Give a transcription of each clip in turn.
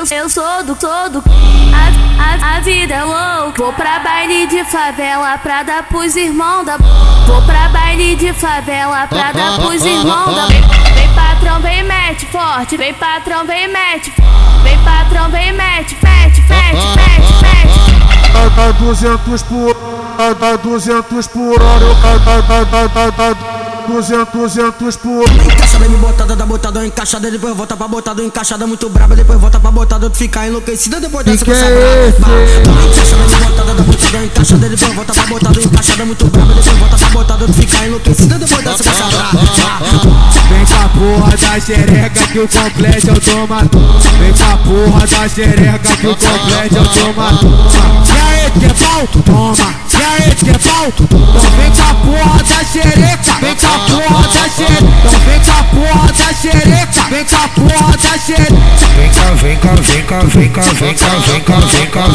eu, eu sou do todo. A, a, a vida é louca. Vou pra baile de favela pra dar pros irmãos da. Vou pra baile de favela pra dar pros irmãos da. Vem, vem patrão, vem mete forte. Vem patrão, vem mete. Vem patrão, vem mete, mete, mete, mete, mete. Dá 200 por, dá 200 por hora, dá, dá, dá, dá, dá. 200, 200 por Encaixada me botada, da botada encaixada Depois volta pra botada encaixada muito braba Depois volta pra botada tu fica enlouquecida Depois dessa Que é? Encaixada me botada, da botada encaixada Depois volta pra botada encaixada muito braba Depois volta pra botada tu fica enlouquecida Depois dessa braba Vem com a porra da xereca que o complete eu tô matando. Vem com a porra da xereca que o complete eu tô matando. E aí, que é pau? Toma. E aí, que é pau? Então vem com a porra da xereca. Vem a porra da xereca. Então vem com a porra da xereca. Vem com a porra da xereca. Vem cá, vem cá, vem cá, vem cá, vem cá, vem cá, vem cá,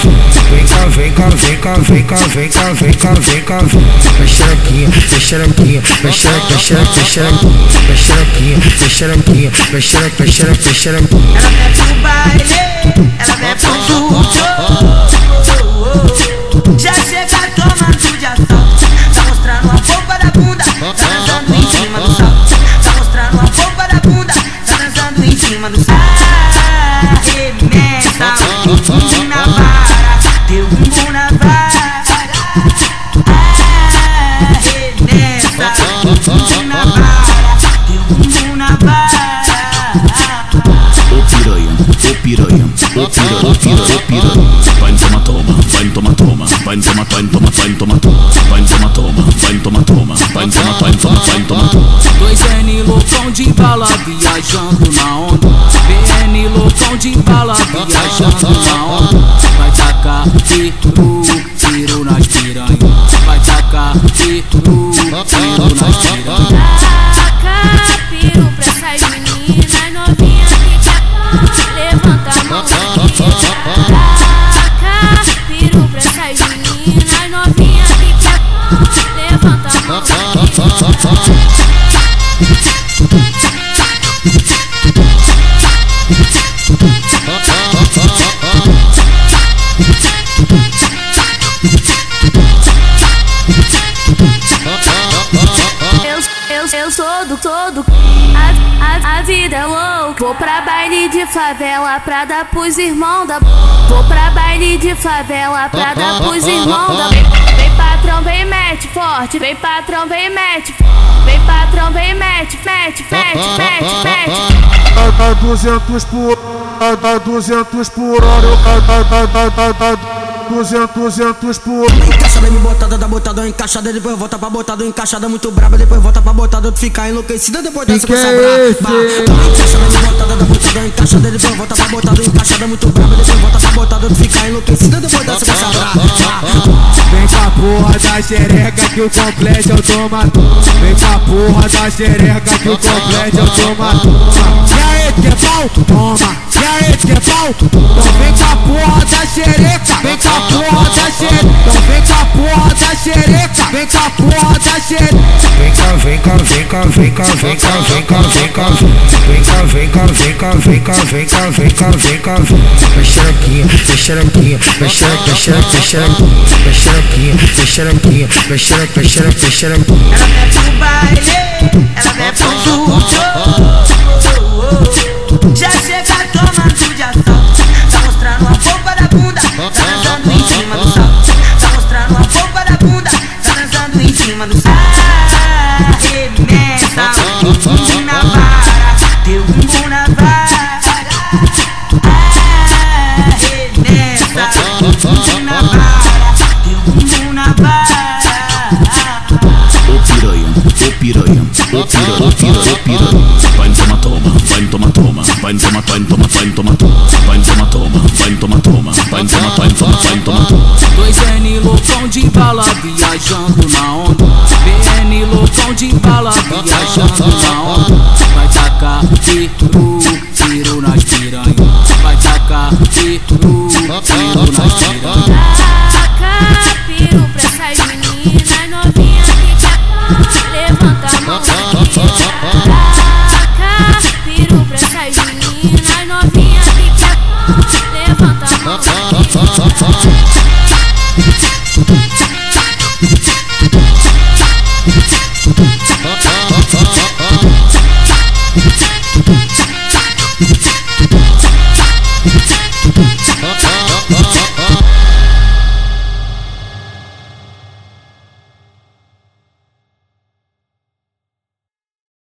vem cá, vem cá, vem cá, vem cá, vem cá, vem cá, vem cá, vem xerequinha, vem xerequinha, vem xereque, vem xereque, vem xereque, vem xerequinha, vem xerequinha, vem xereque, vem xereque, vem xereque. Ela vai pro baile, ela vai pro furto. Já chega bumbum na vara, teu bumbum na vara. Arremessa o bumbum na vara, teu bumbum na vara. Ô piranha, ô piranha, ô piranha, ô piranha, ô piranha. Vai toma toma, vai toma toma, toma vai vai toma vai toma toma, vai toma toma, toma vai toma vai toma. Dois N loucão de bala viajando na onda. BN loucão de bala viajando tiro, tiro nas piranha. Vai tacar tiro, tiro nas piranha. Taca piru pra essas meninas todo. A, a, a vida é louca. Vou pra baile de favela pra dar pros irmãos da. Vou pra baile de favela pra dar pros irmãos da. Vem, vem patrão, vem mete forte. Vem patrão, vem mete. Vem patrão, vem mete, mete, mete, mete, mete. Dá 200 por, dá 200 por hora, dá, dá, dá, dá, dá, 200, 200 por Encaixada me botada, da botada encaixada Depois volta pra botada encaixada muito braba Depois volta pra botada tu fica enlouquecida Depois dessa braba esse? Encaixada me botada, da botada encaixada Depois volta pra botada encaixada muito braba Depois volta pra botada tu fica enlouquecida Depois dessa coisa braba Vem com a porra da xereca que o complete eu tô matando. Vem com a porra da xereca que o complete eu tô matando. E aí, que é pau? Toma. E aí, que é pau? Então vem com a porra da xereca. Vem com a porra da xereca. Então vem com a porra da xereca. Vem com a porra da xereca. Vem cá, vem cá, vem cá, vem cá, vem cá, vem cá, vem cá, vem cá, vem cá, vem cá, vem cá, vem cá, vem cá, vem cá, vem xerequinha, vem xerequinha, vem xereque, vem xereque, vem xereque, vem xerequinha, vem xerequinha, vem xereque, vem xereque, vem xereque. Ela vai pro baile, cima do. Arremessa o bumbum na vara, teu bumbum na vara. Arremessa o bumbum na vara, teu bumbum na vara. Vai toma toma, vai toma toma, toma vai vai toma toma, vai toma toma, toma vai vai toma toma. Bala viajando na onda. BN loucão de bala viajando na onda. Vai tacar tiro, tiro nas piranha. Vai tacar tiro, tiro nas piranha.